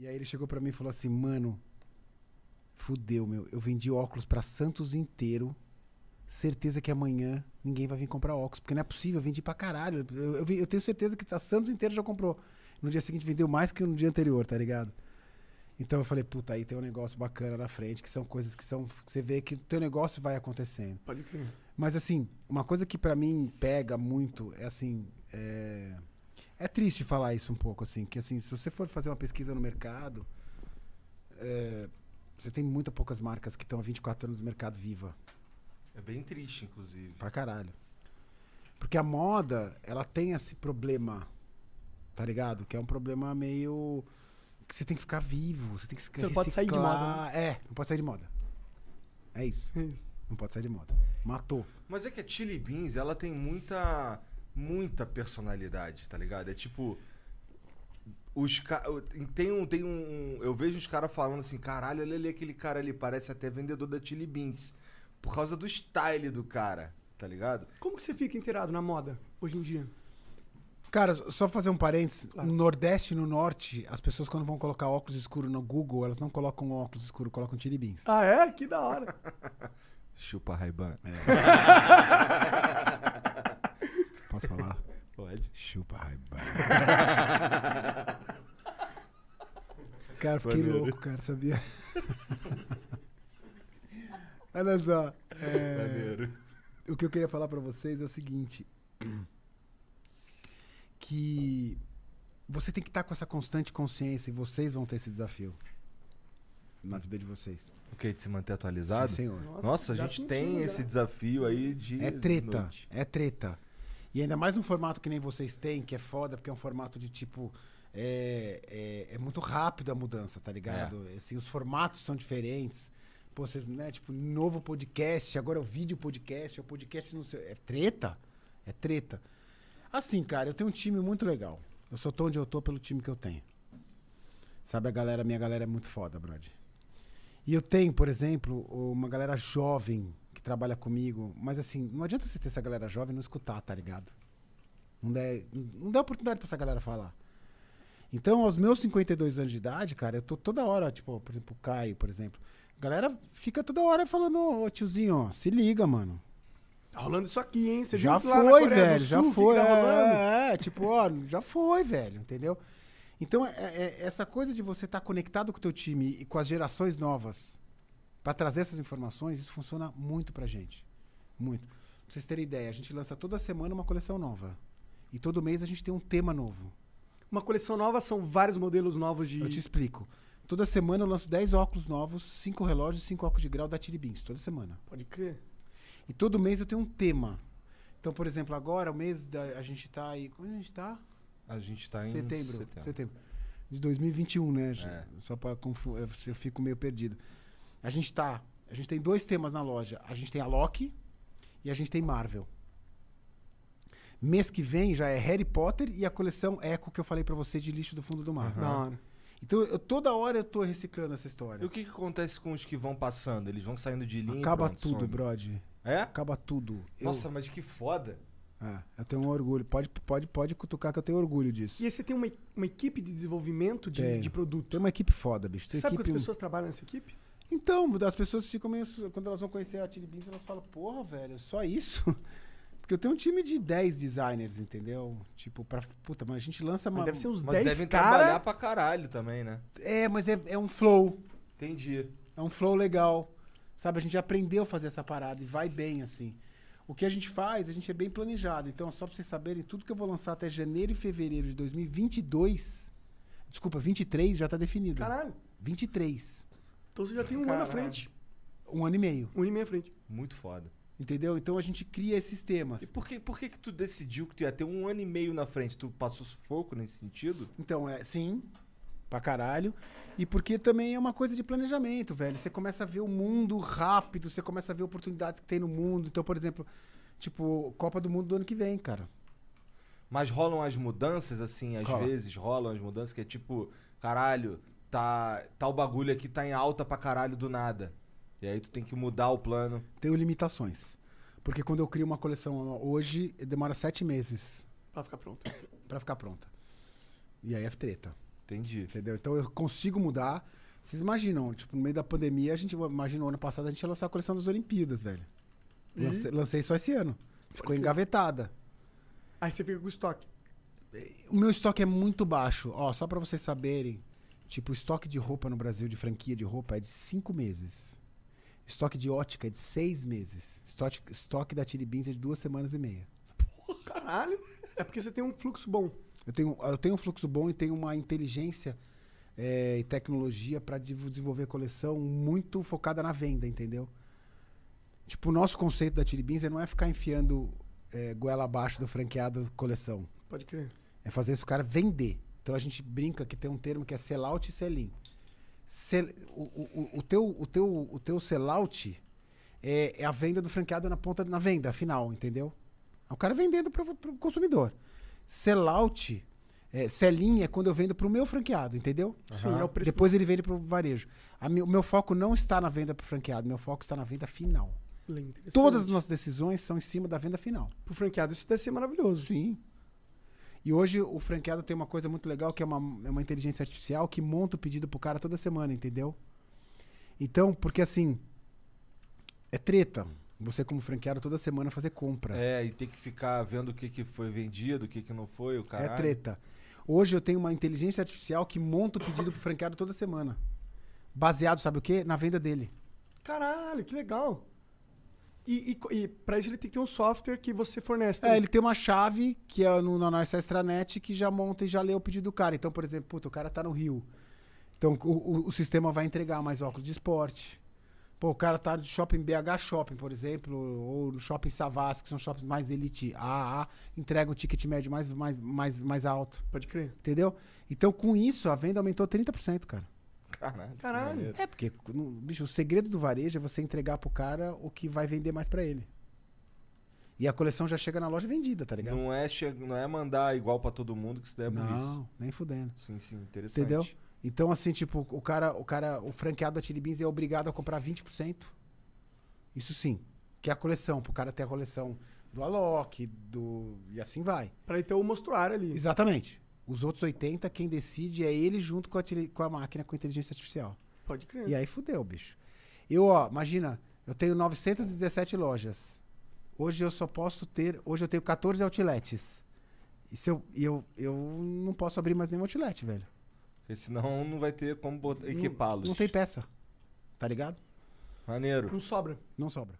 E aí ele chegou pra mim e falou assim, mano, fudeu, meu. Eu vendi óculos pra Santos inteiro. Certeza que amanhã ninguém vai vir comprar óculos. Porque não é possível, eu vendi pra caralho. Eu, eu, eu tenho certeza que a Santos inteiro já comprou. No dia seguinte vendeu mais que no dia anterior, tá ligado? Então eu falei, puta, aí tem um negócio bacana na frente, que são coisas que são. que você vê que o teu negócio vai acontecendo. Pode crer. Mas assim, uma coisa que pra mim pega muito é assim. É... é triste falar isso um pouco, assim, que assim, se você for fazer uma pesquisa no mercado, é, você tem muito poucas marcas que estão há 24 anos no mercado viva. É bem triste, inclusive. Pra caralho. Porque a moda, ela tem esse problema, tá ligado? Que é um problema meio. que você tem que ficar vivo, você tem que se Você não pode sair de moda, né? É, não pode sair de moda. É isso. Não pode sair de moda. Matou. Mas é que a Chili Beans, ela tem muita, muita personalidade, tá ligado? É tipo. Os ca... tem um, tem um. Eu vejo os caras falando assim, caralho, olha ali aquele cara ali, parece até vendedor da Chili Beans. Por causa do style do cara, tá ligado? Como que você fica inteirado na moda hoje em dia? Cara, só fazer um parênteses. Claro. No Nordeste e no Norte, as pessoas quando vão colocar óculos escuros no Google, elas não colocam óculos escuros, colocam tiribins. Ah, é? Que da hora. Chupa Raiban. Posso falar? Pode. Chupa raiba. cara, fiquei Maneiro. louco, cara, sabia? Olha só. é, o que eu queria falar pra vocês é o seguinte. Que você tem que estar com essa constante consciência e vocês vão ter esse desafio na vida de vocês. O que? De se manter atualizado? Sim, senhor. Nossa, a já gente tem já. esse desafio aí de. É treta, noite. é treta. E ainda mais num formato que nem vocês têm, que é foda, porque é um formato de tipo. É, é, é muito rápido a mudança, tá ligado? Assim, os formatos são diferentes. Pô, vocês, né, tipo, novo podcast, agora é o vídeo podcast, é o podcast não sei. É treta? É treta. Assim, cara, eu tenho um time muito legal. Eu só tô onde eu tô pelo time que eu tenho. Sabe, a galera, minha galera é muito foda, brother. E eu tenho, por exemplo, uma galera jovem que trabalha comigo, mas assim, não adianta você ter essa galera jovem e não escutar, tá ligado? Não dá, não dá oportunidade pra essa galera falar. Então, aos meus 52 anos de idade, cara, eu tô toda hora, tipo, por exemplo, o Caio, por exemplo. A galera fica toda hora falando, ô tiozinho, ó, se liga, mano. Tá rolando isso aqui, hein? Você já foi, velho, já Sul, que foi. que tá rolando? é, é, tipo, ó, já foi, velho, entendeu? Então, é- é- essa coisa de você estar conectado com o teu time e com as gerações novas pra trazer essas informações, isso funciona muito pra gente. Muito. Pra vocês terem ideia, a gente lança toda semana uma coleção nova. E todo mês a gente tem um tema novo. Uma coleção nova são vários modelos novos de. Eu te explico. Toda semana eu lanço 10 óculos novos, 5 relógios, 5 óculos de grau da Tiribins, toda semana. Pode crer. E todo mês eu tenho um tema. Então, por exemplo, agora, o mês da. A gente tá aí. Quando a gente tá? A gente tá em setembro, setembro. setembro. De 2021, né? É. Só eu eu fico meio perdido. A gente tá. A gente tem dois temas na loja. A gente tem a Loki e a gente tem Marvel. Mês que vem já é Harry Potter e a coleção Echo que eu falei pra você de lixo do fundo do mar. Da hora. Então, eu, toda hora eu tô reciclando essa história. E o que, que acontece com os que vão passando? Eles vão saindo de linha Acaba pronto, tudo, some? brode. É? Acaba tudo. Eu- Nossa, mas que foda. É, eu tenho um orgulho. Pode, pode, pode cutucar que eu tenho orgulho disso. E aí você tem uma, uma equipe de desenvolvimento de, de produto. Tem uma equipe foda, bicho. Tem Sabe equipe... quantas pessoas trabalham nessa equipe? Então, as pessoas ficam meio. Quando elas vão conhecer a Chili Beans, elas falam, porra, velho, só isso? Porque eu tenho um time de 10 designers, entendeu? Tipo, pra. Puta, mas a gente lança Mas uma. deve ser uns Mas 10 devem trabalhar caras. pra caralho também, né? É, mas é, é um flow. Entendi. É um flow legal. Sabe, a gente aprendeu a fazer essa parada e vai bem, assim. O que a gente faz, a gente é bem planejado. Então, só pra vocês saberem, tudo que eu vou lançar até janeiro e fevereiro de 2022. Desculpa, 23 já tá definido. Caralho. 23. Então você já tem um ano à frente. Um ano e meio. Um ano e meio à frente. Muito foda. Entendeu? Então a gente cria esses temas. E por que, por que que tu decidiu que tu ia ter um ano e meio na frente? Tu passou sufoco nesse sentido? Então, é, sim, pra caralho. E porque também é uma coisa de planejamento, velho. Você começa a ver o mundo rápido, você começa a ver oportunidades que tem no mundo. Então, por exemplo, tipo, Copa do Mundo do ano que vem, cara. Mas rolam as mudanças, assim, às Rola. vezes rolam as mudanças que é tipo, caralho, tá, tá o bagulho aqui tá em alta pra caralho do nada. E aí tu tem que mudar o plano. Tenho limitações. Porque quando eu crio uma coleção hoje, demora sete meses Pra ficar pronto. pra ficar pronta. E aí é treta. Entendi. Entendeu? Então eu consigo mudar. Vocês imaginam, tipo, no meio da pandemia, a gente imaginou ano passado a gente ia lançar a coleção das Olimpíadas, velho. Lancei, lancei só esse ano. Ficou engavetada. Aí você fica com o estoque. O meu estoque é muito baixo. Ó, só pra vocês saberem, tipo, o estoque de roupa no Brasil, de franquia de roupa, é de cinco meses. Estoque de ótica é de seis meses. Estoque, estoque da Chili Beans é de duas semanas e meia. Pô, caralho. É porque você tem um fluxo bom. Eu tenho, eu tenho um fluxo bom e tenho uma inteligência é, e tecnologia para desenvolver coleção muito focada na venda, entendeu? Tipo, o nosso conceito da Chili Beans é não é ficar enfiando é, goela abaixo do franqueado coleção. Pode crer. É fazer esse cara vender. Então a gente brinca que tem um termo que é sellout e sell-in. Sell- o, o, o, teu, o, teu, o teu sellout é, é a venda do franqueado na ponta na venda final, entendeu? É o cara vendendo para o consumidor. Sellout, é, sell-in é quando eu vendo para o meu franqueado, entendeu? Sim, é o. Depois ele vende para o varejo. A mi- o meu foco não está na venda para o franqueado, meu foco está na venda final. Todas as nossas decisões são em cima da venda final. Pro franqueado isso deve ser maravilhoso. Sim. E hoje o franqueado tem uma coisa muito legal que é uma, é uma inteligência artificial que monta o pedido pro cara toda semana, entendeu? Então, porque assim, é treta. Você como franqueado toda semana fazer compra. É, e tem que ficar vendo o que, que foi vendido, o que, que não foi, o cara. É treta. Hoje eu tenho uma inteligência artificial que monta o pedido pro franqueado toda semana. Baseado, sabe o quê? Na venda dele. Caralho, que legal. E, e, e pra isso ele tem que ter um software que você fornece. É, também. ele tem uma chave que é no, na nossa extranet que já monta e já lê o pedido do cara. Então, por exemplo, puta, o cara tá no Rio. Então, o, o- o sistema vai entregar mais óculos de esporte. Pô, o cara tá no shopping BH Shopping, por exemplo, ou no shopping Savassi, que são shoppings mais elite AA, entrega o ticket médio mais, mais, mais, mais alto. Pode crer. Entendeu? Então, com isso, a venda aumentou 30%, cara. Caralho. Caralho. É, porque, no- bicho, o segredo do varejo é você entregar pro cara o que vai vender mais pra ele. E a coleção já chega na loja vendida, tá ligado? Não é, che... não é mandar igual pra todo mundo que isso é burrice. Não, nem fudendo. Sim, sim, interessante. Entendeu? Então, assim, tipo, o cara, o cara, o franqueado da Chili Beans é obrigado a comprar 20%. Isso sim. Que é a coleção, pro cara ter a coleção do Alok, do. E assim vai. Pra ele ter o mostruário ali. Exatamente. Os outros 80, quem decide é ele junto com a, com a máquina com inteligência artificial. Pode crer. E aí fudeu, bicho. Eu, ó, imagina, eu tenho 917 lojas. Hoje eu só posso ter. Hoje eu tenho 14 outlets. E se eu, e eu, eu não posso abrir mais nenhum outlet, velho. Porque senão não vai ter como botar- Não- equipá-los. Não tem peça. Tá ligado? Maneiro. Não sobra. Não sobra.